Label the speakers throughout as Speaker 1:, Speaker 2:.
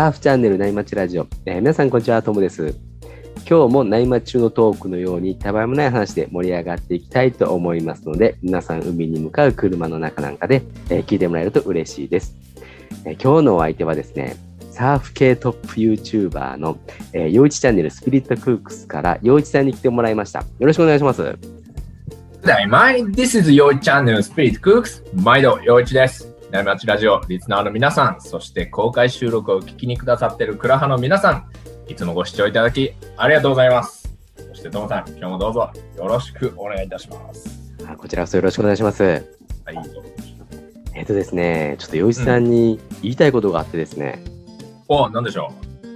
Speaker 1: サーフチャンネル内町ラジオ、えー皆さんこんにちは、ともです。今日も内町中のトークのようにたわいもない話で盛り上がっていきたいと思いますので、皆さん海に向かう車の中なんかで、えー聞いてもらえると嬉しいです。えー今日のお相手はですね、サーフ系トップ YouTuber の、えー、陽一チャンネルスピリットクークスから陽一さんに来てもらいました。よろしくお願いします。
Speaker 2: Hi, my, this is your channel Spirit Cooks. 毎度、陽一です。内町ラジオ、リスナーの皆さん、そして公開収録を聞きにくださっているクラハの皆さん、いつもご視聴いただきありがとうございます。そして、ともさん、今日もどうぞよろしくお願いいたします。
Speaker 1: あこちらこそよろしくお願いします。
Speaker 2: はい。
Speaker 1: えっ、とですね、ちょっと陽一さんに言いたいことがあってですね、
Speaker 2: お、なんでしょ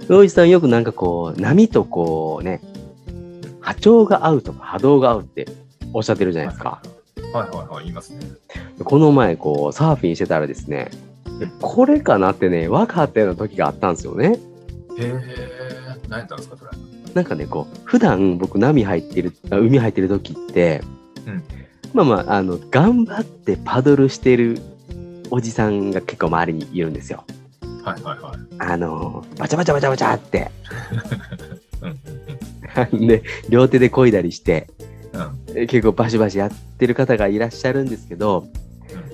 Speaker 1: 洋一さんよくなんかこう、波とこうね、波長が合うとか波動が合うっておっしゃってるじゃないですか。
Speaker 2: うはいはいはい、言いますね。
Speaker 1: この前こう、サーフィンしてたらですね
Speaker 2: うん、
Speaker 1: これかなってね、分かったような時があったんですよね。
Speaker 2: へえ、何やったんですか、それ。
Speaker 1: なんかね、こう、普段僕波入ってる、あ海入ってる時って、
Speaker 2: うん
Speaker 1: まあまあ、あの、頑張ってパドルしてるおじさんが結構周りにいるんですよ。
Speaker 2: はいはいはい。
Speaker 1: あの、バチャバチャバチャバチャって。で、両手で漕いだりして、
Speaker 2: うん
Speaker 1: 結構バシバシやってる方がいらっしゃるんですけど、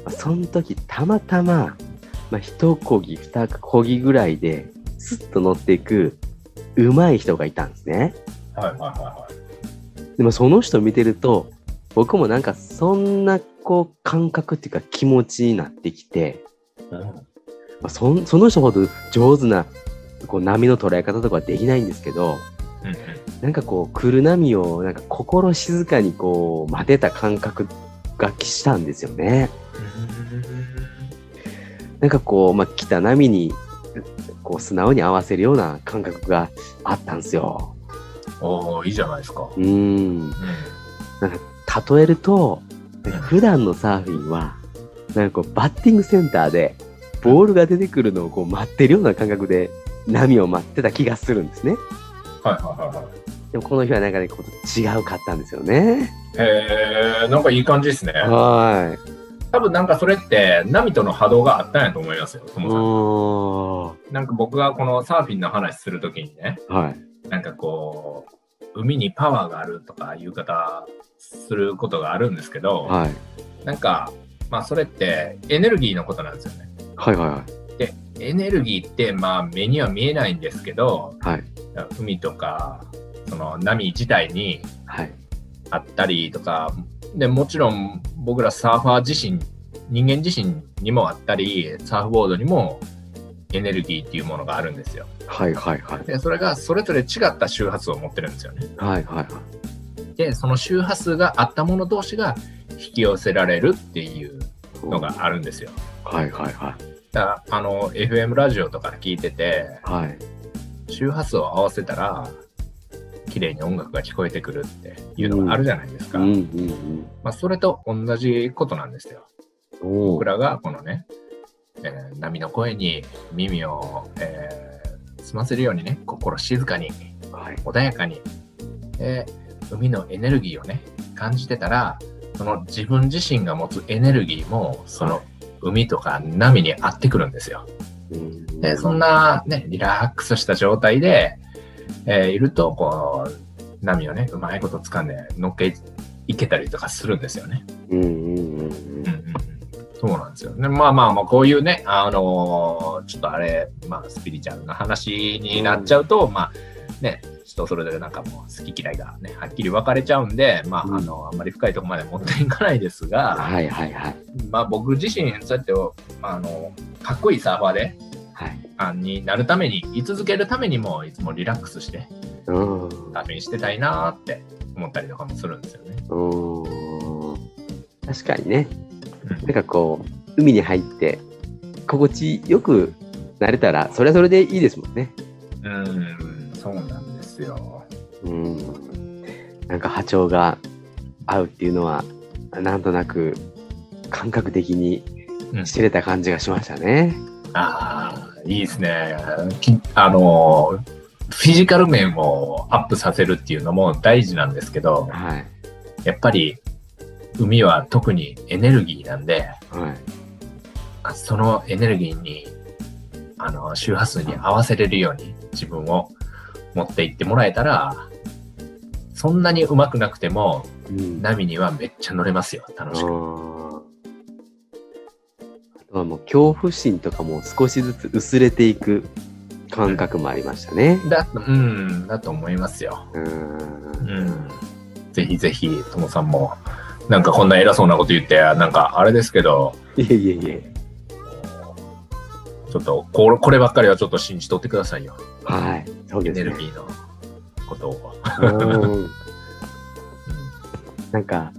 Speaker 1: その時たまたま、まあ、一漕ぎ二漕ぎぐらいでスッと乗っていく上手い人がいたんですね。
Speaker 2: はいはいはい
Speaker 1: でもその人見てると僕もなんかそんなこう感覚っていうか気持ちになってきて、
Speaker 2: はい。
Speaker 1: まあ、そんその人ほど上手なこう波の捉え方とかはできないんですけど
Speaker 2: うんうん
Speaker 1: なんかこう来る波をなんか心静かにこう待てた感覚がしたんですよね。なんかこう、まあ、来た波にこう素直に合わせるような感覚があったんですよ。
Speaker 2: おおいいじゃないですか。
Speaker 1: うーん。
Speaker 2: うん
Speaker 1: 例えると、なんか普段のサーフィンは、なんかこうバッティングセンターでボールが出てくるのをこう待ってるような感覚で波を待ってた気がするんですね。
Speaker 2: はいはいはいはい。
Speaker 1: でもこの日はなんかね、こう違うかったんですよね。
Speaker 2: へえ、なんかいい感じですね。
Speaker 1: は
Speaker 2: 多分なんかそれって波との波動があったんやと思いますよ、と
Speaker 1: い。う
Speaker 2: もさん。なんか僕がこのサーフィンの話するときにね、
Speaker 1: はい。
Speaker 2: なんかこう、海にパワーがあるとかいう方することがあるんですけど、
Speaker 1: はい。
Speaker 2: なんか、まあそれってエネルギーのことなんですよね。
Speaker 1: はいはいはい。
Speaker 2: で、エネルギーってまあ目には見えないんですけど、
Speaker 1: はい。
Speaker 2: 海とか、その波自体に
Speaker 1: はい。
Speaker 2: あったりとか、でもちろん僕らサーファー自身、人間自身にもあったり、サーフボードにもエネルギーっていうものがあるんですよ。
Speaker 1: はいはいはい。
Speaker 2: で、それがそれぞれ違った周波数を持ってるんですよね。
Speaker 1: はいはいはい。
Speaker 2: で、その周波数があったもの同士が引き寄せられるっていうのがあるんですよ。
Speaker 1: はいはいはい。
Speaker 2: だあの、FM ラジオとか聞いてて、
Speaker 1: はい。
Speaker 2: 周波数を合わせたら、綺麗に音楽が聞こえてくるっていうのがあるじゃないですか。まあ、それと同じことなんですよ。
Speaker 1: お
Speaker 2: 僕らがこのね、えー波の声に耳を、えー澄ませるようにね、心静かに、
Speaker 1: はい。
Speaker 2: 穏やかに、えー海のエネルギーをね、感じてたら、その自分自身が持つエネルギーも、その海とか波に合ってくるんですよ。
Speaker 1: うん
Speaker 2: で、そんなね、リラックスした状態で、えーいると、こう、波をね、うまいこと掴んで乗っけいけたりとかするんですよね。
Speaker 1: うんうんうんうん
Speaker 2: うんうんそうなんですよ。ね、まあまあまあ、こういうね、あのーちょっとあれ、まあ、スピリチュアルな話になっちゃうと、まあ、ね、人それぞれなんかもう好き嫌いがね、はっきり分かれちゃうんで、まあ、
Speaker 1: うん
Speaker 2: あの、あんまり深いところまで持っていかないですが、
Speaker 1: はいはいはい。
Speaker 2: まあ僕自身、そうやって、あの、かっこいいサーファーで、
Speaker 1: はい。
Speaker 2: あになるために、居続けるためにも、いつもリラックスして、
Speaker 1: うん。
Speaker 2: サーフィンしてたいなーって思ったりとかもするんですよね。
Speaker 1: うん。確かにね。
Speaker 2: うん
Speaker 1: なんかこう、海に入って、心地よくなれたら、それはそれでいいですもんね。
Speaker 2: うん、そうなんですよ。
Speaker 1: うん。なんか波長が合うっていうのは、なんとなく感覚的に
Speaker 2: うん
Speaker 1: 知れた感じがしましたね。
Speaker 2: ああ、いいですね。きあの、フィジカル面をアップさせるっていうのも大事なんですけど、
Speaker 1: はい。
Speaker 2: やっぱり海は特にエネルギーなんで、
Speaker 1: はい。
Speaker 2: あそのエネルギーにあの、周波数に合わせれるように自分を持っていってもらえたら、そんなに上手くなくても、
Speaker 1: うん
Speaker 2: 波にはめっちゃ乗れますよ。楽しく。
Speaker 1: はもう恐怖心とかも少しずつ薄れていく感覚もありましたね。
Speaker 2: だ、うん、だと思いますよ。
Speaker 1: うー
Speaker 2: うんん。ぜひぜひ、ともさんも、なんかこんな偉そうなこと言って、なんかあれですけど、
Speaker 1: いえいえいえ。
Speaker 2: ちょっとこれ、こればっかりはちょっと信じとってくださいよ。
Speaker 1: はい。そう
Speaker 2: エ
Speaker 1: ですね。
Speaker 2: ネルギーのことを。
Speaker 1: うんなんか、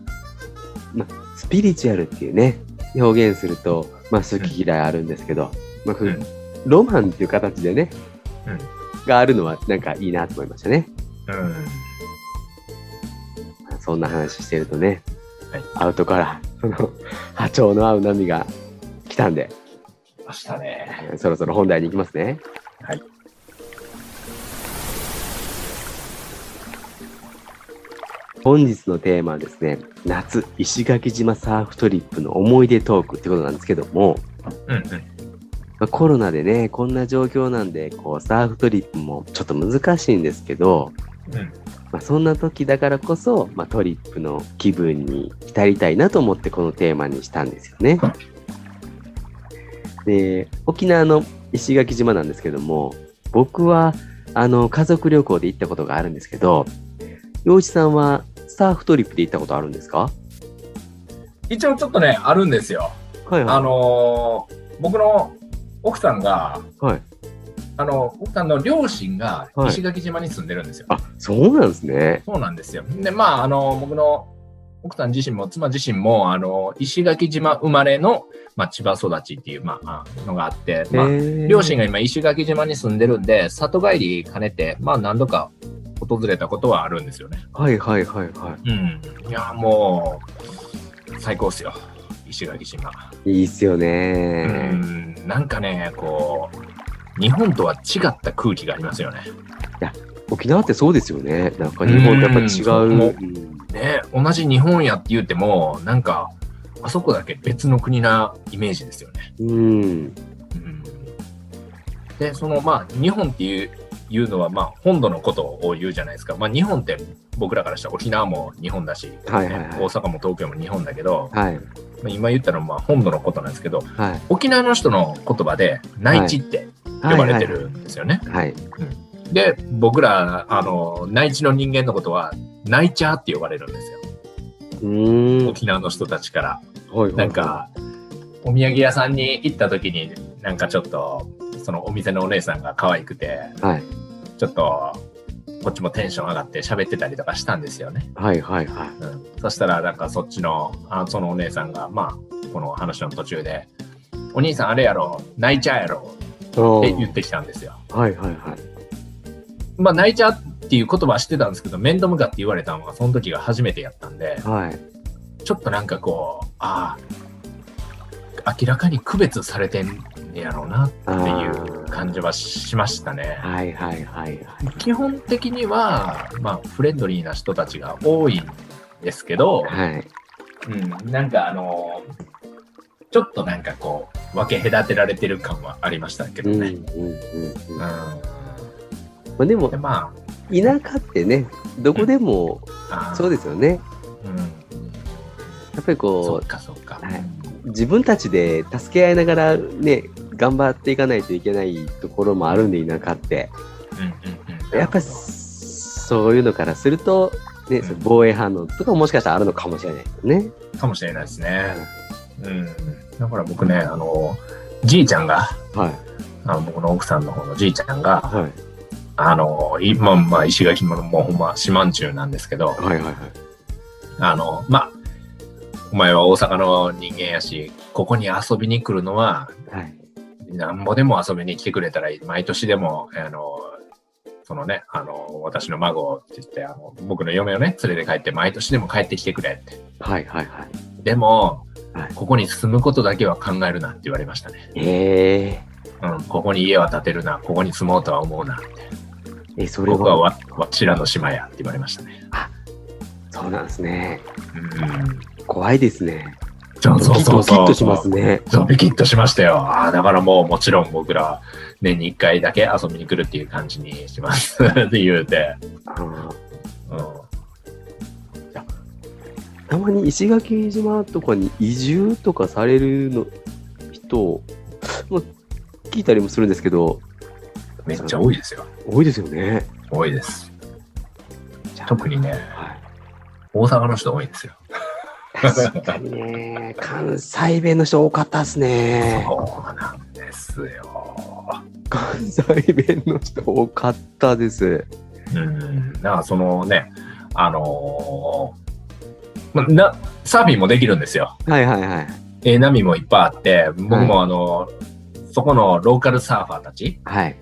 Speaker 1: ま、スピリチュアルっていうね、表現すると、まあ、好き嫌いあるんですけど、まあ、ふ
Speaker 2: うん
Speaker 1: ロマンっていう形でね、
Speaker 2: うん
Speaker 1: があるのはなんかいいなと思いましたね。
Speaker 2: うん。
Speaker 1: そんな話してるとね、
Speaker 2: はい
Speaker 1: アウトから、その、波長の合う波が来たんで、
Speaker 2: ましたね。
Speaker 1: そろそろ本題に行きますね。本日のテーマはですね、夏、石垣島サーフトリップの思い出トークってことなんですけども、
Speaker 2: うんうん。
Speaker 1: まあコロナでね、こんな状況なんで、こう、サーフトリップもちょっと難しいんですけど、
Speaker 2: うん。
Speaker 1: まあ、そんな時だからこそ、まあ、トリップの気分に浸りたいなと思ってこのテーマにしたんですよね。で、沖縄の石垣島なんですけども、僕は、あの、家族旅行で行ったことがあるんですけど、洋一さんはサーフトリップで行ったことあるんですか？
Speaker 2: 一応ちょっとね、あるんですよ。
Speaker 1: はい
Speaker 2: あのー僕の奥さんが、
Speaker 1: はい。
Speaker 2: あの、奥さんの両親が
Speaker 1: はい
Speaker 2: 石垣島に住んでるんですよ。
Speaker 1: あ、そうなんですね。
Speaker 2: そうなんですよ。で、まあ、あの、僕の奥さん自身も妻自身も、あの、石垣島生まれの、まあ、千葉育ちっていう、まあ、あのがあって、まあ、両親が今石垣島に住んでるんで、里帰り兼ねて、まあ、何度か訪れたことはあるんですよね。
Speaker 1: はいはいはいは
Speaker 2: うん。いや、もう、最高っすよ。石垣島。
Speaker 1: い。いいっすよ
Speaker 2: う
Speaker 1: ね。
Speaker 2: ん。なんかね、こう、日本とは違った空気がありますよね。
Speaker 1: 沖縄ってそうですよね。なんか日本とやっぱ違う。
Speaker 2: うんね、同じ日本やって言っても、なんか、あそこだけ別の国なイメージですよね。
Speaker 1: うん。
Speaker 2: うん、で、その、まあ、日本っていう、いうのは、まあ、本土のことを言うじゃないですか。まあ、日本って僕らからしたら沖縄も日本だし、
Speaker 1: はいはいはい
Speaker 2: ね大阪も東京も日本だけど、
Speaker 1: はい。
Speaker 2: まあ今言ったのはまあ本土のことなんですけど、
Speaker 1: はい。
Speaker 2: 沖縄の人の言葉で内地って呼ばれてるんですよね。
Speaker 1: はい。
Speaker 2: で、僕ら、あの、内地の人間のことは、ナイチャーって呼ばれるんですよ。沖縄の人たちから。
Speaker 1: はいはい
Speaker 2: なんか、お土産屋さんに行った時に、なんかちょっと、そのお店のお姉さんが可愛くて、
Speaker 1: はい。
Speaker 2: ちょっと、こっちもテンション上がって喋ってたりとかしたんですよね。
Speaker 1: はいはいはい。
Speaker 2: うん。そしたら、なんかそっちの、あそのお姉さんが、まあ、この話の途中で、お兄さんあれやろ、泣いちゃうやろって言ってきたんですよ。
Speaker 1: はいはいはい。
Speaker 2: まあ、泣いちゃうっていう言葉は知ってたんですけど、面と向かって言われたのが、その時が初めてやったんで、
Speaker 1: はい。
Speaker 2: ちょっとなんかこう、ああ、明らかに区別されてんやろうなっていう感じはしましたね。
Speaker 1: はいはいはいはい。
Speaker 2: 基本的には、まあ、フレンドリーな人たちが多いんですけど、
Speaker 1: はい。
Speaker 2: うん、なんかあの、ちょっとなんかこう、分け隔てられてる感はありましたけどね。
Speaker 1: うんうんうんうん。ま
Speaker 2: うん。
Speaker 1: あでも
Speaker 2: で、ま
Speaker 1: 田舎ってね、どこでもそうですよね。
Speaker 2: うん。
Speaker 1: やっぱり
Speaker 2: そ
Speaker 1: こ
Speaker 2: っかそっか。
Speaker 1: はいう、自分たちで助け合いながらね、頑張っていかないといけないところもあるんで、田舎って。
Speaker 2: うんうんうん。
Speaker 1: やっぱりそういうのからすると、ね、
Speaker 2: うん
Speaker 1: 防衛反応とかももしかしたらあるのかもしれないですね。
Speaker 2: かもしれないですね。うん。だから僕ね、あの、じいちゃんが、
Speaker 1: はい。
Speaker 2: あの僕の奥さんの方のじいちゃんが、
Speaker 1: はい。
Speaker 2: あの、いまあまあ、石垣島のもうほんま、四万中なんですけど、
Speaker 1: はいはいはい。
Speaker 2: あの、まあ、お前は大阪の人間やし、ここに遊びに来るのは、
Speaker 1: はい。
Speaker 2: なんぼでも遊びに来てくれたらいい。毎年でも、あの、そのね、あの、私の孫って言って、あの、僕の嫁をね、連れて帰って、毎年でも帰ってきてくれって。
Speaker 1: はいはいはい。
Speaker 2: でも、
Speaker 1: はい
Speaker 2: ここに住むことだけは考えるなって言われましたね。
Speaker 1: ええ
Speaker 2: うん、ここに家は建てるな、ここに住もうとは思うなって。
Speaker 1: え、それは、
Speaker 2: 僕はわ、わしらの島やって言われましたね。
Speaker 1: そうなんですね。
Speaker 2: うん。
Speaker 1: 怖いですね。
Speaker 2: そうそうそうそう。
Speaker 1: ドキッとしますね。
Speaker 2: そう、ビキッとしましたよ。ああ、だからもうもちろん僕ら年に1回だけ遊びに来るっていう感じにしますって言うて。うん
Speaker 1: たまに石垣島とかに移住とかされるの人、まあ、聞いたりもするんですけど、
Speaker 2: めっちゃ多いですよ。
Speaker 1: 多いですよね。
Speaker 2: 多いです。特にね、
Speaker 1: はい
Speaker 2: 大阪の人多いですよ。
Speaker 1: 確かにね、関西弁の人多かったですね。
Speaker 2: そうなんですよ。
Speaker 1: 関西弁の人多かったです。
Speaker 2: うん。だからそのね、あのーまな、サーフィンもできるんですよ。
Speaker 1: はいはいはい。
Speaker 2: ええ波もいっぱいあって、僕もあのそこのローカルサーファーたち
Speaker 1: はい。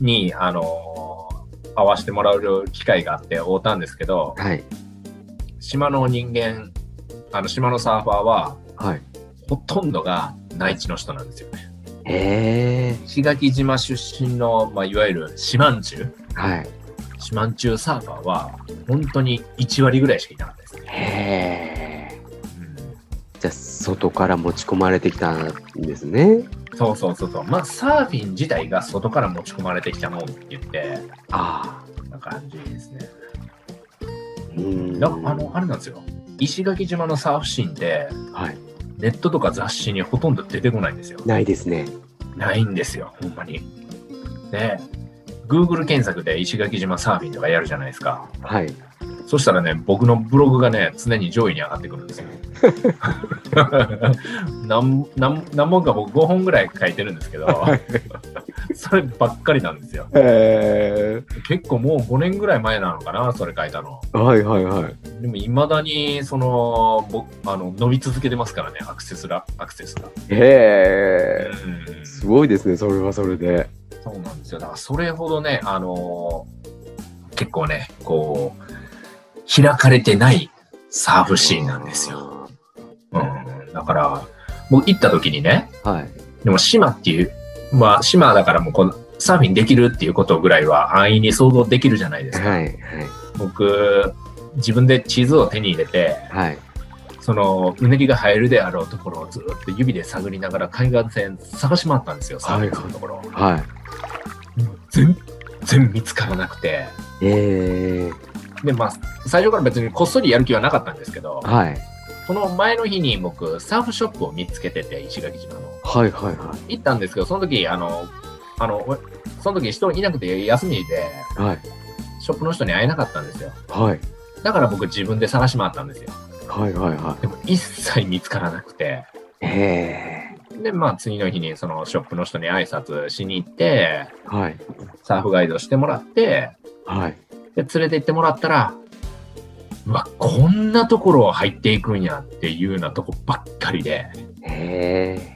Speaker 2: に、あの会わせてもらう機会があって会うたんですけど、
Speaker 1: はい。
Speaker 2: 島の人間、あの島のサーファーは、
Speaker 1: はい。
Speaker 2: ほとんどが内地の人なんですよね。
Speaker 1: へえ。
Speaker 2: 石垣島出身の、まあ、いわゆる四万中、
Speaker 1: はい。
Speaker 2: 四万中サーファーは、本当に1割ぐらいしかいなかったですね。
Speaker 1: へえ。
Speaker 2: うん
Speaker 1: じゃあ、外から持ち込まれてきたんですね。
Speaker 2: そうそうそうそう。まあ、サーフィン自体が外から持ち込まれてきたもんって言って、
Speaker 1: ああ。
Speaker 2: な感じですね。
Speaker 1: うん
Speaker 2: だあの、あれなんですよ。石垣島のサーフシーンって、
Speaker 1: はい。
Speaker 2: ネットとか雑誌にほとんど出てこないんですよ。
Speaker 1: ないですね。
Speaker 2: ないんですよ、ほんまに。で、Google 検索で石垣島サーフィンとかやるじゃないですか。
Speaker 1: はい。
Speaker 2: そしたらね、僕のブログがね、常に上位に上がってくるんですよ。何何何本か僕5本ぐらい書いてるんですけど、そればっかりなんですよ。
Speaker 1: へ
Speaker 2: 結構もう5年ぐらい前なのかな、それ書いたの。
Speaker 1: え。はいはいはい。
Speaker 2: でもいまだにその僕あの伸び続けてますからね、アクセスらアクセスが。
Speaker 1: へえ。
Speaker 2: うん
Speaker 1: すごいですね、それはそれで。
Speaker 2: そうなんですよ。だからそれほどね、あのー結構ね、こう、開かれてないサーフシーンなんですよ。うん。だから、僕行った時にね、
Speaker 1: はい。
Speaker 2: でも島っていう、まあ島だからもうこのサーフィンできるっていうことぐらいは安易に想像できるじゃないですか。
Speaker 1: はいはい。
Speaker 2: 僕、自分で地図を手に入れて、
Speaker 1: はい。
Speaker 2: そのうねりが入るであろうところをずっと指で探りながら海岸線探し回ったんですよ、サーフィンするところ。
Speaker 1: はい。
Speaker 2: 全然見つからなくて。
Speaker 1: ええ。
Speaker 2: で、まあ、最初から別にこっそりやる気はなかったんですけど、
Speaker 1: はい。
Speaker 2: その前の日に僕、サーフショップを見つけてて、石垣島の。
Speaker 1: はいはいは
Speaker 2: 行ったんですけど、その時、あの、あの、おその時人いなくて休みで、
Speaker 1: い。はい。
Speaker 2: ショップの人に会えなかったんですよ。
Speaker 1: はい。
Speaker 2: だから僕自分で探し回ったんですよ。
Speaker 1: はいはいは
Speaker 2: でも一切見つからなくて、
Speaker 1: い。ええ。
Speaker 2: で、まあ次の日にそのショップの人に挨拶しに行って、
Speaker 1: はい。
Speaker 2: サーフガイドしてもらって、
Speaker 1: はい。
Speaker 2: で、連れて行ってもらったら、うわ、こんなところを入っていくんやっていうようなとこばっかりで、
Speaker 1: へえ。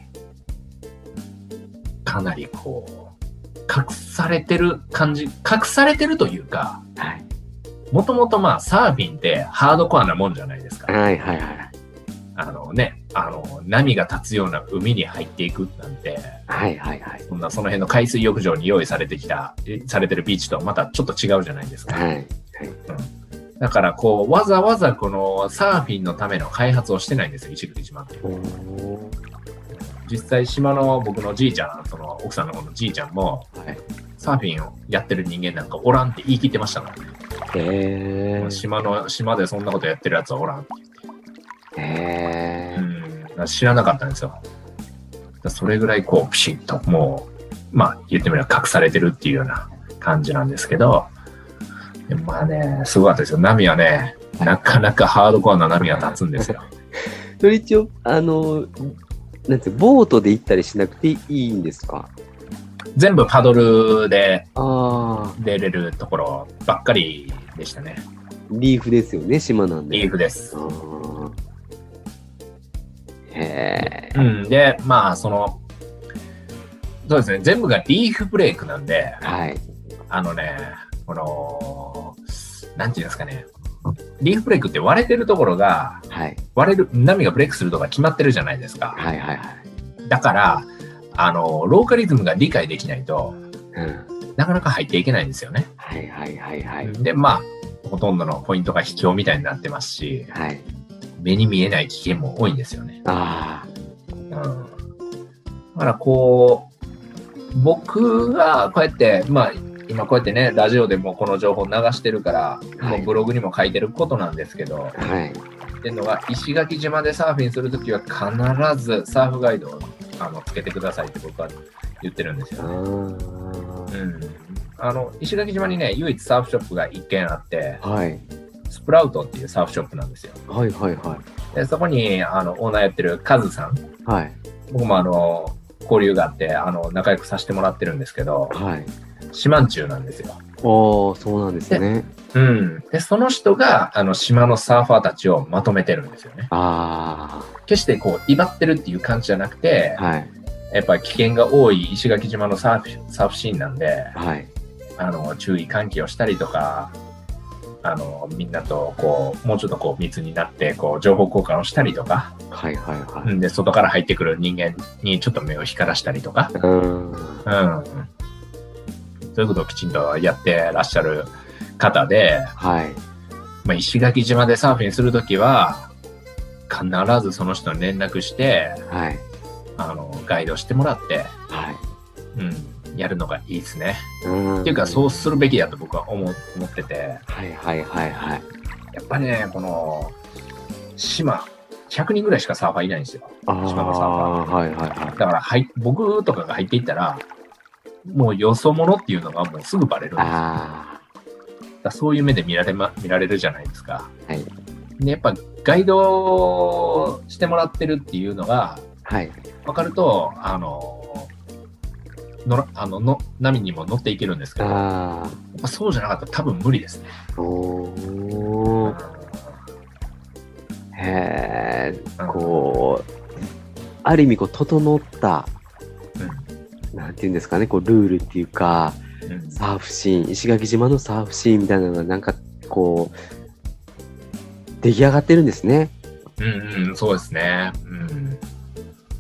Speaker 2: かなりこう、隠されてる感じ、隠されてるというか、
Speaker 1: はい。
Speaker 2: もともとまあサーフィンってハードコアなもんじゃないですか。
Speaker 1: はいはいはい。
Speaker 2: あのね、あの、波が立つような海に入っていくなんて、
Speaker 1: はいはいはい。
Speaker 2: そんなその辺の海水浴場に用意されてきた、えされてるビーチとはまたちょっと違うじゃないですか。
Speaker 1: はい。
Speaker 2: だからこう、わざわざこのサーフィンのための開発をしてないんですよ、石垣島って。実際島の僕のじいちゃん、その奥さんの方のじいちゃんも、
Speaker 1: はい。
Speaker 2: サーフィンをやってる人間なんかおらんって言い切ってましたからね。
Speaker 1: へえ。
Speaker 2: 島の、島でそんなことやってるやつはおらんって。
Speaker 1: へえ。
Speaker 2: うん、だから知らなかったんですよ。それぐらいこう、ピシッともう、まあ言ってみれば隠されてるっていうような感じなんですけど、まあね、すごかったですよ。波はね、なかなかハードコアな波が立つんですよ。
Speaker 1: それ一応、あの、なんてボートで行ったりしなくていいんですか？
Speaker 2: 全部パドルで
Speaker 1: ああ、
Speaker 2: 出れるところばっかりでしたね。
Speaker 1: リーフですよね、島なんで。
Speaker 2: リーフです
Speaker 1: へえ。
Speaker 2: うん、で、まあ、その、そうですね、全部がリーフブレイクなんで、
Speaker 1: はい。
Speaker 2: あのね、この、なんていうんですかね、リーフブレイクって割れてるところが、
Speaker 1: はい。
Speaker 2: 割れる、波がブレイクするとか決まってるじゃないですか。
Speaker 1: はいはいはい。
Speaker 2: だから、あの、ローカリズムが理解できないと
Speaker 1: うん。
Speaker 2: なかなか入っていけないんですよね。
Speaker 1: はいはいはいはい。
Speaker 2: で、まあ、ほとんどのポイントが秘境みたいになってますし、
Speaker 1: はい。
Speaker 2: 目に見えない危険も多いんですよね。
Speaker 1: あ
Speaker 2: うん。だからこう、僕がこうやって、まあ、今こうやってね、ラジオでもこの情報流してるから、
Speaker 1: はい
Speaker 2: もうブログにも書いてることなんですけど、
Speaker 1: あ、はい。
Speaker 2: っていうのが、石垣島でサーフィンするときは必ずサーフガイドをあのつけてくださいって僕は言ってるんです
Speaker 1: あ
Speaker 2: よね。
Speaker 1: ー
Speaker 2: うん。あの、石垣島にね、唯一サーフショップが1軒あって、
Speaker 1: はい。
Speaker 2: スプラウトっていうサーフショップなんですよ。
Speaker 1: はいはいは
Speaker 2: で、そこに、あの、オーナーやってるカズさん、
Speaker 1: い。はい。
Speaker 2: 僕もあの、交流があって、あの、仲良くさせてもらってるんですけど、
Speaker 1: はい。
Speaker 2: 四万中なんですよ。
Speaker 1: おー、そうなんですね。
Speaker 2: うん。で、その人が、あの、島のサーファーたちをまとめてるんですよね。
Speaker 1: あ
Speaker 2: 決してこう、威張ってるっていう感じじゃなくて
Speaker 1: あ、、はい。
Speaker 2: やっぱり危険が多い石垣島のサーフサーフシーンなんで、
Speaker 1: はい。
Speaker 2: あの、注意喚起をしたりとか、あの、みんなとこう、もうちょっとこう密になって、こう、情報交換をしたりとか、
Speaker 1: はいはいはい。
Speaker 2: うんで、外から入ってくる人間にちょっと目を光らしたりとか、
Speaker 1: うーん。
Speaker 2: うん。そういうことをきちんとやってらっしゃる方で、
Speaker 1: はい。
Speaker 2: まあ、石垣島でサーフィンするときは、必ずその人に連絡して、
Speaker 1: はい。
Speaker 2: あの、ガイドしてもらって、
Speaker 1: はい。
Speaker 2: うん、やるのがいいですね。
Speaker 1: うーん
Speaker 2: っていうか、そうするべきだと僕は思思ってて、
Speaker 1: はいはいはいはい。
Speaker 2: やっぱりね、この、島、100人ぐらいしかサーファーいないんですよ。
Speaker 1: あ
Speaker 2: 島のサーファ
Speaker 1: あ、はいはいはい。
Speaker 2: だから、はい、僕とかが入っていったら、もうよそ者っていうのがもうすぐバレるんですよ。だそういう目で見られ,、ま、見られるじゃないですか。
Speaker 1: はい
Speaker 2: で、やっぱガイドしてもらってるっていうのが
Speaker 1: あ、はい。
Speaker 2: 分かると、あの、のらあのの波にも乗っていけるんですけど、
Speaker 1: あ
Speaker 2: ぱそうじゃなかったら多分無理ですね。
Speaker 1: あ、おー。へえ、こう、ある意味こう、整った、なんていうんですかね、こう、ルールっていうか、サーフシーン、石垣島のサーフシーンみたいなのが、なんかこう、出来上がってるんですね。
Speaker 2: うんうん、そうですね。うん。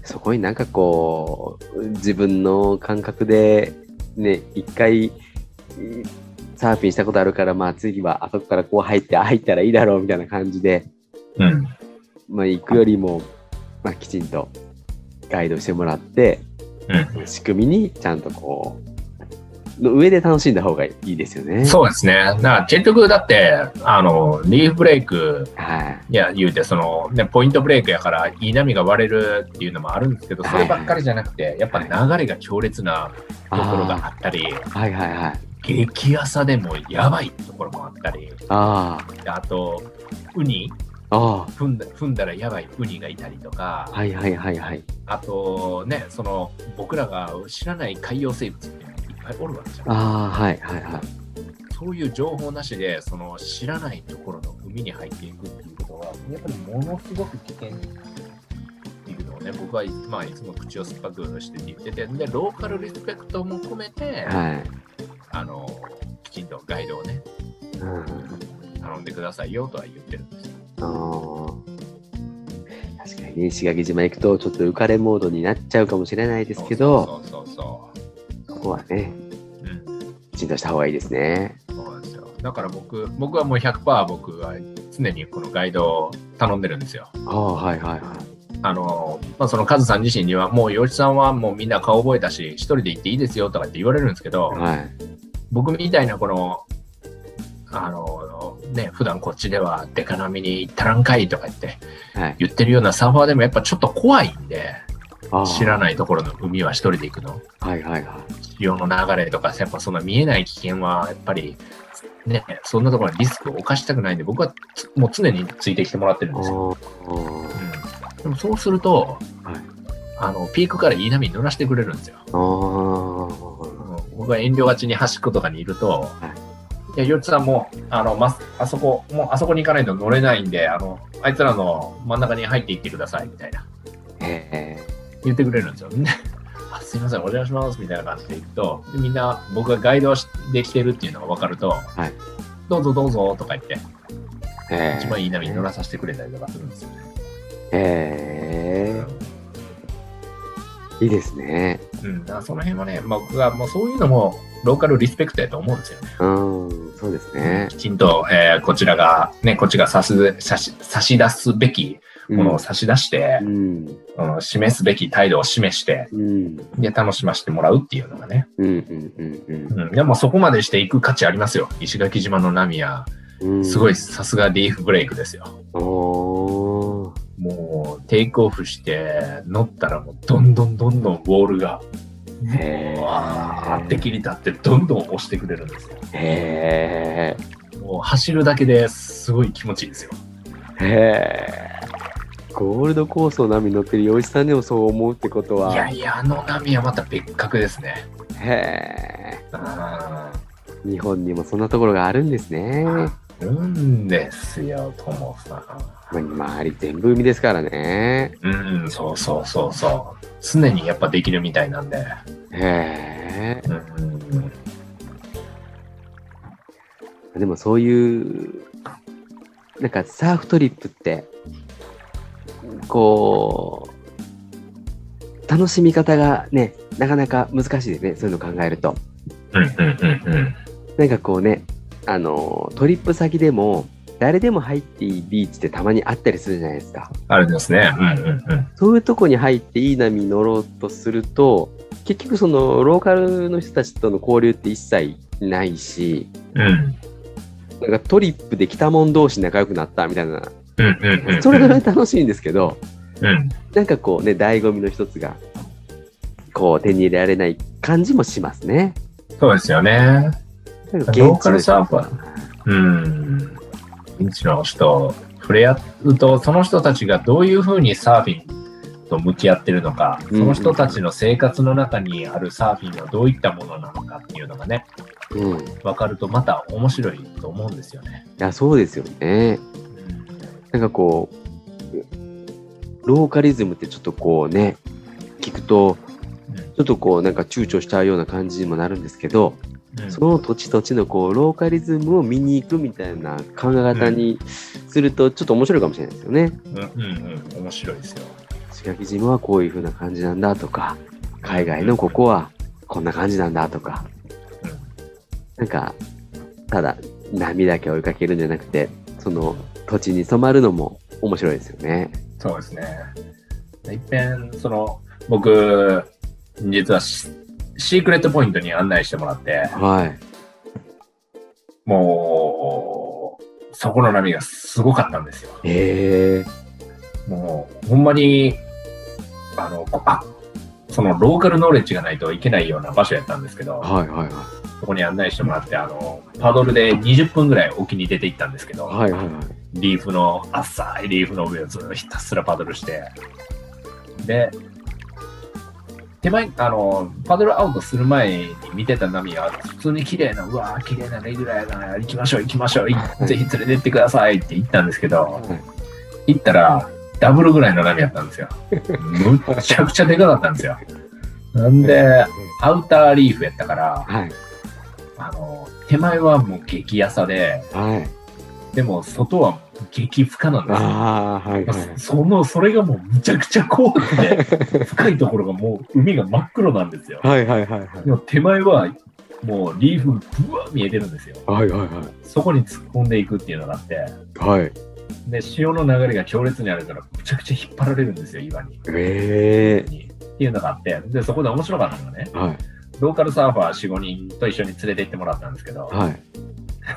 Speaker 1: そこになんかこう、自分の感覚で、ね、一回、サーフィンしたことあるから、まあ次はあそこからこう入って、入ったらいいだろうみたいな感じで、
Speaker 2: うん。
Speaker 1: まあ行くよりも、まあきちんとガイドしてもらって、
Speaker 2: うん。
Speaker 1: 仕組みにちゃんとこう、の上で楽しんだ方がいいですよね。
Speaker 2: そうですね。だから結局だって、あの、リーフブレイク、
Speaker 1: はい。
Speaker 2: いや、言うて、その、ね、ポイントブレイクやから、いい波が割れるっていうのもあるんですけど、そればっかりじゃなくて、やっぱ流れが強烈なところがあったり、
Speaker 1: はいはいはい。
Speaker 2: 激浅でもやばいところもあったり、
Speaker 1: あ
Speaker 2: あと、ウニ
Speaker 1: あ、あ
Speaker 2: 踏んだ踏んだらやばいウニがいたりとか
Speaker 1: あ、、はいはいはいはい。
Speaker 2: あとね、その、僕らが知らない海洋生物っていっぱいおるわけじゃん。
Speaker 1: ああ、はいはいはい。
Speaker 2: そういう情報なしで、その知らないところの海に入っていくっていうことは、やっぱりものすごく危険っていうのをね、僕はい,、まあ、いつも口を酸っぱくして言ってて、で、ローカルリスペクトも込めて、
Speaker 1: はい。
Speaker 2: あの、きちんとガイドをね、
Speaker 1: うん
Speaker 2: 頼んでくださいよとは言ってるんです
Speaker 1: 確かにね、石垣島行くとちょっと浮かれモードになっちゃうかもしれないですけど、
Speaker 2: そうそうそうそ
Speaker 1: そこはね、
Speaker 2: う。うん。
Speaker 1: きちんとした方がいいですね。
Speaker 2: そうですよ。だから僕、僕はもう100%僕は常にこのガイドを頼んでるんですよ。
Speaker 1: ああ、はいはいはい。
Speaker 2: あの、まあ、そのカズさん自身には、もう、洋一さんはもうみんな顔覚えたし、一人で行っていいですよとかって言われるんですけど、
Speaker 1: はい。
Speaker 2: 僕みたいなこの、あの、ね、普段こっちではデカ波に行ったらんかいとか言って
Speaker 1: はい。
Speaker 2: 言ってるようなサーファーでもやっぱちょっと怖いんで、知らないところの海は一人で行くの。
Speaker 1: はいはいはい。
Speaker 2: 潮の流れとか、やっぱそんな見えない危険は、やっぱり、ね、そんなところにリスクを冒したくないんで、僕はつもう常についてきてもらってるんですよ。うん、でもそうすると、
Speaker 1: はい
Speaker 2: あの、ピークからいい波に乗らせてくれるんですよ。僕は遠慮がちに端っことかにいると、いや、よっちさんもう、あの、ま、あそこ、もうあそこに行かないと乗れないんで、あの、あいつらの真ん中に入っていってください、みたいな。
Speaker 1: へ
Speaker 2: 言ってくれるんですよ。ね、あすいません、お邪魔します、みたいな感じで行くと、でみんな僕がガイドをしできてるっていうのが分かると、
Speaker 1: はい
Speaker 2: どうぞどうぞとか言って、
Speaker 1: え。へえ。
Speaker 2: 一番いい波に乗らさせてくれたりとかするんですよね。
Speaker 1: へえ。いいですね。
Speaker 2: うん、その辺はね、まあ僕はもうそういうのもローカルリスペクトやと思うんですよね。
Speaker 1: うん、そうですね
Speaker 2: き。ちんと、えーこちらが、ね、こっちが差し差し差し出すべきものを差し出して
Speaker 1: う、ん。
Speaker 2: うん示すべき態度を示して、
Speaker 1: うん。
Speaker 2: で、楽しませてもらうっていうのがね。
Speaker 1: うん。うん。うん。
Speaker 2: うん。でもそこまでしていく価値ありますよ。石垣島の波は、
Speaker 1: うん。
Speaker 2: すごい、さすがリーフブレイクですよ。もう、テイクオフして、乗ったらもう、どんどんどんどんウォールが、
Speaker 1: へー
Speaker 2: わーって切り立って、どんどん押してくれるんですよ。
Speaker 1: へ
Speaker 2: もう、走るだけですごい気持ちいいですよ。
Speaker 1: ー。へー。ゴールドコーストの波に乗ってる洋一さんでもそう思うってことは。
Speaker 2: いやいや、あの波はまた別格ですね。
Speaker 1: へ
Speaker 2: うん
Speaker 1: ー。日本にもそんなところがあるんですね。
Speaker 2: あるんですよ、ともさん。
Speaker 1: まあ周り全部海ですからね。
Speaker 2: うん、そうそうそうそう。常にやっぱできるみたいなんで。
Speaker 1: へ
Speaker 2: うん、
Speaker 1: ー。でもそういう、なんかサーフトリップって、こう、楽しみ方がね、なかなか難しいですね。そういうのを考えると。
Speaker 2: うん、うん、うん、うん。
Speaker 1: なんかこうね、あの、トリップ先でも、誰でも入っていいビーチってたまにあったりするじゃないですか。
Speaker 2: あるんですね。うん、うん、うん。
Speaker 1: そういうとこに入っていい波に乗ろうとすると、結局そのローカルの人たちとの交流って一切ないし、
Speaker 2: うん、
Speaker 1: なんかトリップで来た者同士仲良くなったみたいな、
Speaker 2: うん、うん、うん。
Speaker 1: それぐらい楽しいんですけど、
Speaker 2: うん。
Speaker 1: なんかこうね、醍醐味の一つが、こう手に入れられない感じもしますね。
Speaker 2: そうですよね。ローカルサーファうん。現地の人、触れ合うと、その人たちがどういうふうにサーフィンと向き合ってるのか、その人たちの生活の中にあるサーフィンはどういったものなのかっていうのがね、
Speaker 1: うん。
Speaker 2: 分かるとまた面白いと思うん。ですよね。
Speaker 1: いや、そうですよね。なん。かこう、ローカリズムってちょっとこうね、聞くと、ちょっとこうなん。か躊躇しちゃうような感じにもなるん。ですけど、その土地土地のこうローカリズムを見に行くみたいな考え方にするとちょっと面白いかもしれないですよね。
Speaker 2: うんうんうん、面白いですよ。
Speaker 1: 石垣島はこういう風な感じなんだとか、海外のここはこんな感じなんだとか、なんか、ただ波だけ追いかけるんじゃなくて、その土地に染まるのも面白いですよね。
Speaker 2: そうですね。一遍、その、僕、実はシシークレットポイントに案内してもらって、
Speaker 1: はい。
Speaker 2: もう、そこの波がすごかったんですよ。
Speaker 1: へえ。
Speaker 2: もう、ほんまに、あの、こあそのローカルノレッジがないといけないような場所やったんですけど、
Speaker 1: はいはいはい。
Speaker 2: そこに案内してもらって、あの、パドルで20分ぐらい沖に出て行ったんですけど、
Speaker 1: はいはいはい。
Speaker 2: リーフの、浅いリーフの上をずっとひたすらパドルして、で、手前、あの、パドルアウトする前に見てた波は、普通に綺麗な、うわー綺麗なレギュラーやな、行きましょう行きましょう、いぜひ連れてってくださいって言ったんですけど、
Speaker 1: はい
Speaker 2: 行ったら、ダブルぐらいの波やったんですよ。むっちゃくちゃでかかったんですよ。なんで、アウターリーフやったから、
Speaker 1: はい。
Speaker 2: あの、手前はもう激浅で、
Speaker 1: はい。
Speaker 2: でも外は激深なんですよ。
Speaker 1: ああ、はいはい。
Speaker 2: その、それがもうむちゃくちゃ怖くて、深いところがもう海が真っ黒なんですよ。
Speaker 1: はいはいはいはい。
Speaker 2: でも手前はもうリーフぶわー見えてるんですよ。
Speaker 1: はいはいはい。
Speaker 2: そこに突っ込んでいくっていうのがあって、
Speaker 1: はい。
Speaker 2: で、潮の流れが強烈にあるから、むちゃくちゃ引っ張られるんですよ、岩に。
Speaker 1: ええ
Speaker 2: にっていうのがあって、で、そこで面白かったのがね、
Speaker 1: はい。
Speaker 2: ローカルサーファー4、5人と一緒に連れて行ってもらったんですけど、
Speaker 1: はい。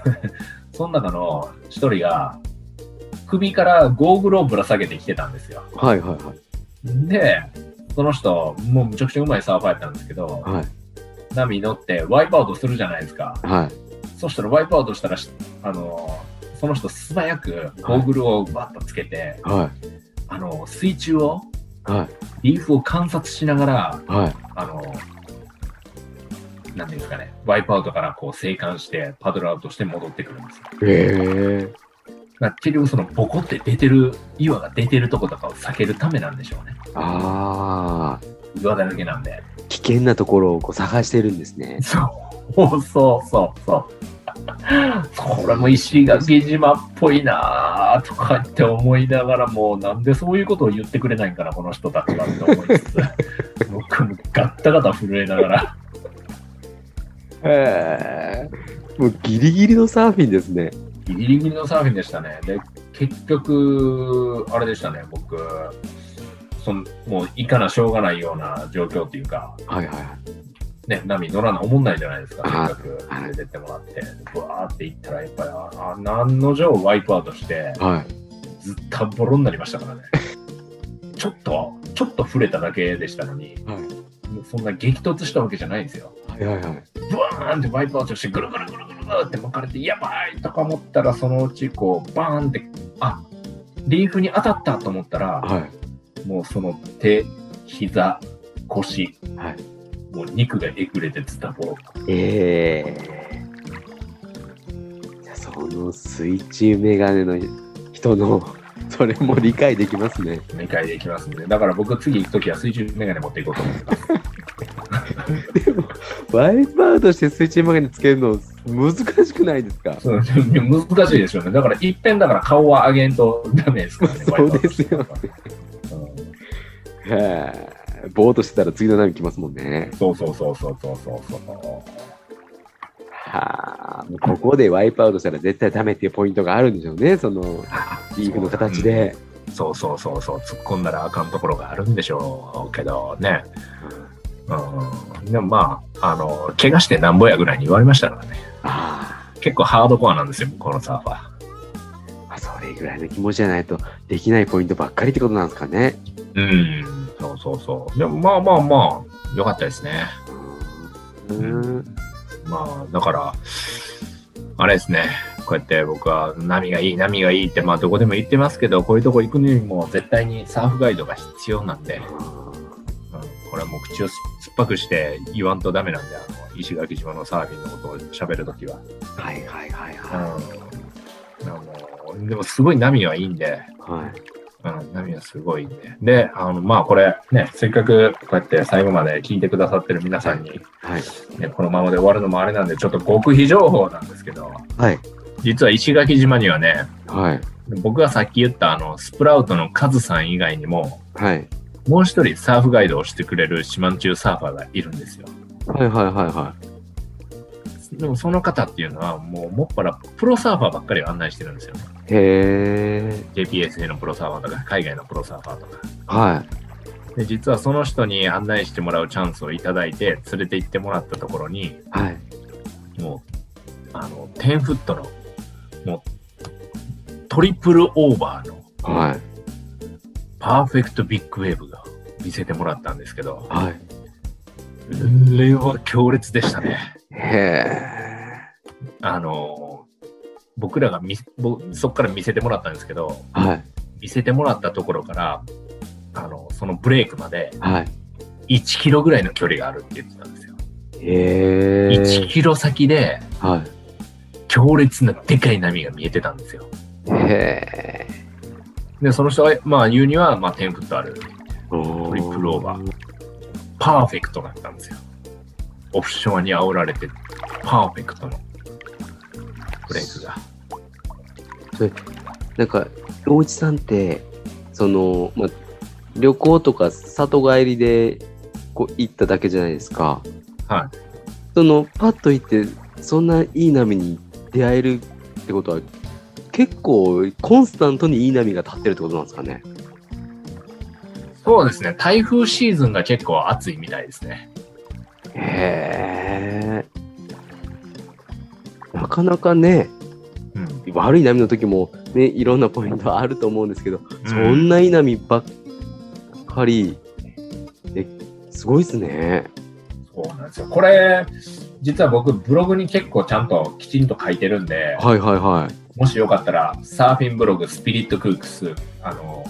Speaker 2: その中の一人が、首からゴーグルをぶら下げてきてたんですよ。
Speaker 1: はいはいはい。
Speaker 2: で、その人、もうむちゃくちゃうまいサーファーやったんですけど、
Speaker 1: はい。
Speaker 2: 波に乗ってワイプアウトするじゃないですか。
Speaker 1: はい。
Speaker 2: そしたらワイプアウトしたらし、あの、その人素早くゴーグルをバッとつけて、
Speaker 1: はい。
Speaker 2: あの、水中を、
Speaker 1: はい。
Speaker 2: リーフを観察しながら、
Speaker 1: はい。
Speaker 2: あの、なんていうんですかね、ワイプアウトからこう生還して、パドルアウトして戻ってくるんですよ。
Speaker 1: ええ
Speaker 2: まあ結局そのボコって出てる、岩が出てるとことかを避けるためなんでしょうね。
Speaker 1: ああ、
Speaker 2: 岩だらけなんで。
Speaker 1: 危険なところをこう探してるんですね。
Speaker 2: そうそうそうそう。これも石垣島っぽいなぁとかって思いながらもうなんでそういうことを言ってくれないんかなこの人たちはって思いつつ僕もガッタガタ震えながら
Speaker 1: へえ。もうギリギリのサーフィンですね。
Speaker 2: ギリギリのサーフィンでしたね。で、結局、あれでしたね、僕、そんもういかなしょうがないような状況っていうか、
Speaker 1: はいはい。
Speaker 2: ね、波乗らな、思んないじゃないですか、
Speaker 1: はい
Speaker 2: せっかく連れてってもらって、ぶわーって行ったら、やっぱり、あ何の定ワイプアウトして、
Speaker 1: はい。
Speaker 2: ずったボロになりましたからね。ちょっと、ちょっと触れただけでしたのに、
Speaker 1: はい。
Speaker 2: そんな激突したわけじゃないんですよ。
Speaker 1: はいはいはい。
Speaker 2: ブワーンってワイプアウトして、ぐるぐるぐるぐるぐるって巻かれて、やばいとか思ったら、そのうちこう、バーンって、あリーフに当たったと思ったら、
Speaker 1: はい。
Speaker 2: もうその手、膝、腰、
Speaker 1: はい。
Speaker 2: もう肉がえぐれてズタボロ。
Speaker 1: ええじゃあその水中メガネの人のそれも理解できますね。
Speaker 2: 理解できますんで。だから僕次行くときは水中メガネ持っていこうと思ってます。
Speaker 1: でもワイプアウトして水中メガネつけるの難しくないですか？
Speaker 2: そう難しいですよね。だからいっぺんだから顔は上げんとダメですからね。
Speaker 1: そうですよ
Speaker 2: ワイプアウトしてうん
Speaker 1: へえぼーっとしてたら次の波来ますもんね。
Speaker 2: そうそうそうそうそうそうそう。
Speaker 1: はあ、ここでワイプアウトしたら絶対ダメっていうポイントがあるんでしょうね、そのリーフの形で。
Speaker 2: そうそうそうそう、突っ込んだらあかんところがあるんでしょうけどね。うん、でもまあ、あの、怪我してなんぼやぐらいに言われましたからね。
Speaker 1: あ
Speaker 2: 結構ハードコアなんですよ、このサーファー。
Speaker 1: あ、まあ、それぐらいの気持ちじゃないとできないポイントばっかりってことなんですかね。
Speaker 2: うん、そうそうそう。でもまあまあまあ、よかったですね。
Speaker 1: うん。
Speaker 2: まあ、だから、あれですね、こうやって僕は波がいい、波がいいって、まあどこでも言ってますけど、こういうとこ行くにも絶対にサーフガイドが必要なんで、うん、これはもう口を酸っぱくして言わんとダメなんで、あの石垣島のサーフィンのことを喋るときは。
Speaker 1: はいはいはいは
Speaker 2: うん、あのでもすごい波がいいんで、
Speaker 1: い。はい。
Speaker 2: うん、波がすごいんで。で、あの、まあこれね、せっかくこうやって最後まで聞いてくださってる皆さんに、
Speaker 1: はい。
Speaker 2: ね、このままで終わるのもあれなんで、ちょっと極秘情報なんですけど、
Speaker 1: はい。
Speaker 2: 実は石垣島にはね、
Speaker 1: はい。
Speaker 2: 僕がさっき言ったあの、スプラウトのカズさん以外にも、
Speaker 1: はい。
Speaker 2: もう一人サーフガイドをしてくれる島ん中サーファーがいるんですよ。
Speaker 1: はいはいはいは
Speaker 2: でもその方っていうのは、もうもっぱらプロサーファーばっかりを案内してるんですよ。
Speaker 1: へえ。
Speaker 2: JPSA のプロサーファーとか、海外のプロサーファーとか。
Speaker 1: はい。
Speaker 2: で、実はその人に案内してもらうチャンスをいただいて、連れて行ってもらったところに、
Speaker 1: はい。
Speaker 2: もう、あの、10フットの、もう、トリプルオーバーの
Speaker 1: はい。
Speaker 2: パーフェクトビッグウェーブが見せてもらったんですけど、
Speaker 1: はい。
Speaker 2: これは強烈でしたね。
Speaker 1: へえ。
Speaker 2: あの、僕らが見ぼそこから見せてもらったんですけど、
Speaker 1: はい。
Speaker 2: 見せてもらったところから、あの、そのブレイクまで
Speaker 1: はい。
Speaker 2: 1キロぐらいの距離があるって言ってたんですよ。
Speaker 1: へえ。
Speaker 2: 1キロ先で
Speaker 1: は
Speaker 2: 強烈なでかい波が見えてたんですよ。
Speaker 1: い。へえ。
Speaker 2: で、その人は、まあ言うには、まあ10フットある。
Speaker 1: ト
Speaker 2: トリプルオーバー。パーフェクトだったんですよ。オフショアに煽られて、パーフェクトのブレイクが。
Speaker 1: なんか、陽一さんって、その、まあ、旅行とか里帰りでこう行っただけじゃないですか。
Speaker 2: はい。
Speaker 1: その、パッと行って、そんないい波に出会えるってことは、結構コンスタントにいい波が立ってるってことなんですかね。
Speaker 2: そうですね。台風シーズンが結構暑いみたいですね。
Speaker 1: へえ。なかなかね、
Speaker 2: うん。
Speaker 1: 悪い波の時もね、いろんなポイントあると思うんですけど、そんないい波ばっかり、え、すごいですね。
Speaker 2: そうなんですよ。これ、実は僕、ブログに結構ちゃんときちんと書いてるんで、
Speaker 1: はいはいはい。
Speaker 2: もしよかったら、サーフィンブログスピリットクックス、あの、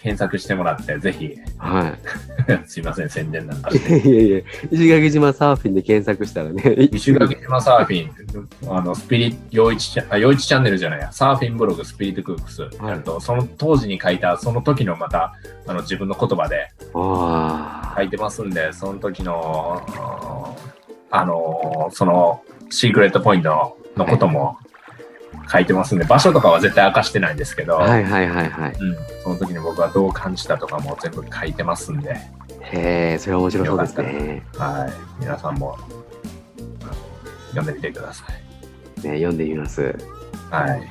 Speaker 2: 検索してもらって、ぜひ、
Speaker 1: は
Speaker 2: すいません、宣伝なんか
Speaker 1: い。い やいやいや、石垣島サーフィンで検索したらね、
Speaker 2: 石垣島サーフィン、あの、スピリット、陽一チャあ陽一チャンネルじゃないや、サーフィンブログスピリットクックス、やると、その当時に書いた、その時のまた、あの、自分の言葉で
Speaker 1: あ
Speaker 2: 書いてますんで、その時の、あの、その、シークレットポイントのことも書いてますんで、場所とかは絶対明かしてないんですけど、
Speaker 1: あ、はいはいはいはい。
Speaker 2: うん、その時に僕はどう感じたとかも全部書いてますんで、
Speaker 1: へえ、それは面白そうですね。
Speaker 2: はい、皆さんも読んでみてください。
Speaker 1: ね、読んでみます。
Speaker 2: はい。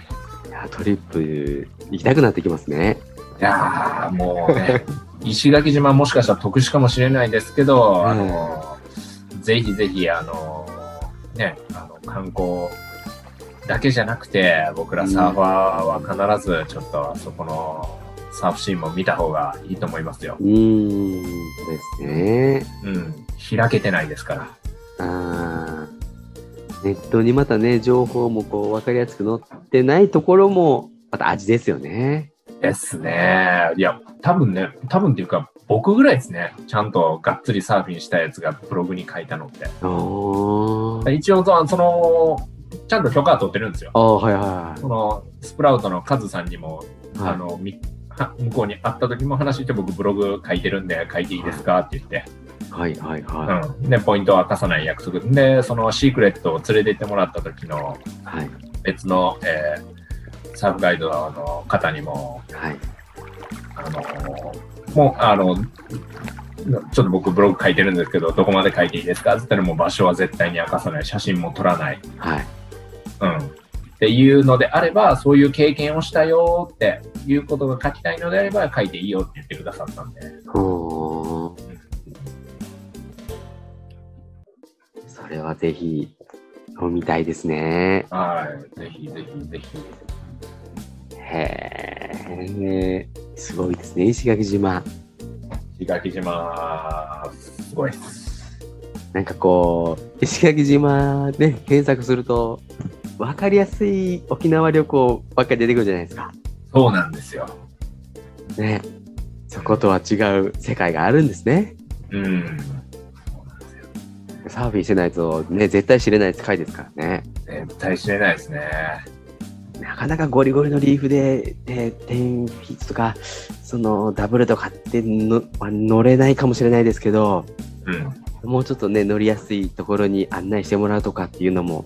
Speaker 1: いやトリップ行きたくなってきますね。
Speaker 2: いやーもうね、石垣島もしかしたら特殊かもしれないですけど、あの、ぜひぜひ、あの、ね、あの、観光だけじゃなくて、僕らサーファーは必ずちょっとそこのサーフシーンも見た方がいいと思いますよ。
Speaker 1: うーん、ですね。
Speaker 2: うん。開けてないですから。
Speaker 1: あーネットにまたね、情報もこう分かりやすく載ってないところも、また味ですよね。
Speaker 2: ですね。いや、多分ね、多分っていうか、僕ぐらいですね。ちゃんとがっつりサーフィンしたやつがブログに書いたのって。一応そ、その、ちゃんと許可は取ってるんですよ。
Speaker 1: あーはいは
Speaker 2: その、スプラウトのカズさんにも、
Speaker 1: いはい。
Speaker 2: あの、みは向こうに会った時も話して、僕ブログ書いてるんで書いていいですかって言って、
Speaker 1: はいはいは
Speaker 2: うん。で、ポイントを明かさない約束。で、そのシークレットを連れて行ってもらった時の
Speaker 1: い。はい。
Speaker 2: 別の、えーサーフガイドの方にも、
Speaker 1: はい。
Speaker 2: あのもう、あの、ちょっと僕ブログ書いてるんですけど、どこまで書いていいですかって言ったらもう場所は絶対に明かさない、写真も撮らない。
Speaker 1: はい。
Speaker 2: うん。っていうのであれば、そういう経験をしたよっていうことが書きたいのであれば、書いていいよって言ってくださったんで。
Speaker 1: ほー。それはぜひ、読みたいですね。
Speaker 2: はい。ぜひぜひぜひ。
Speaker 1: へえ、すごいですね、石垣島。
Speaker 2: 石垣島、すごいです。
Speaker 1: なんかこう、石垣島ね、検索すると、わかりやすい沖縄旅行ばっかり出てくるじゃないですか。
Speaker 2: そうなんですよ。
Speaker 1: ね。そことは違う世界があるんですね。
Speaker 2: うん。
Speaker 1: サーフィンしてないとね、絶対知れない世界ですからね。
Speaker 2: 絶対知れないですね。
Speaker 1: なかなかゴリゴリのリーフで、ね、10フィートとか、そのダブルとかってのまあ乗れないかもしれないですけど、
Speaker 2: うん。
Speaker 1: もうちょっとね、乗りやすいところに案内してもらうとかっていうのも、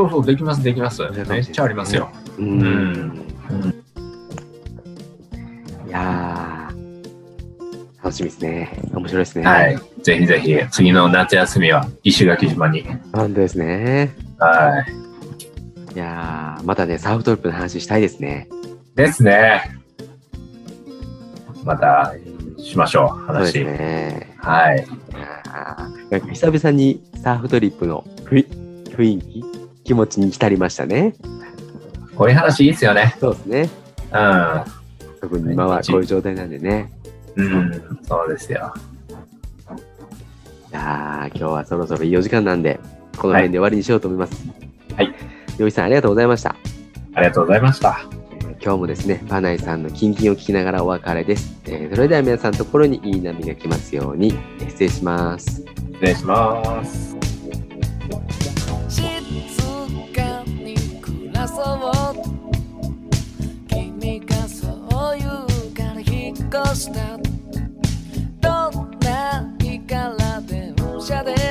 Speaker 2: そうそう、できます、できます。めっちゃありますよ。
Speaker 1: うん。
Speaker 2: うん
Speaker 1: いやー、楽しみですね。面白いですね。
Speaker 2: はい。ぜひぜひ、次の夏休みは石垣島に。
Speaker 1: 本当ですね。
Speaker 2: はい。
Speaker 1: いやー、またね、サーフトリップの話したいですね。
Speaker 2: ですね。またしましょう、
Speaker 1: そうです
Speaker 2: 話。
Speaker 1: ね。
Speaker 2: はい。
Speaker 1: いなんか久々にサーフトリップの雰囲気、気持ちに浸りましたね。
Speaker 2: こういう話いいっすよね。
Speaker 1: そうですね。
Speaker 2: う
Speaker 1: 特に今はこういう状態なんでね。
Speaker 2: ん。うん、そうですよ。
Speaker 1: いやー、今日はそろそろいいお時間なんで、この辺で終わりにしようと思います。
Speaker 2: はい。
Speaker 1: よいさん、ありがとうございました。
Speaker 2: ありがとうございました。
Speaker 1: えー今日もですね、パナイさんのキンキンを聞きながらお別れです。えーそれでは皆さんのところにいい波が来ますように、えー失礼します。
Speaker 2: 失礼します。
Speaker 3: そう君がそう言うから引っ越した。どんな日から電車で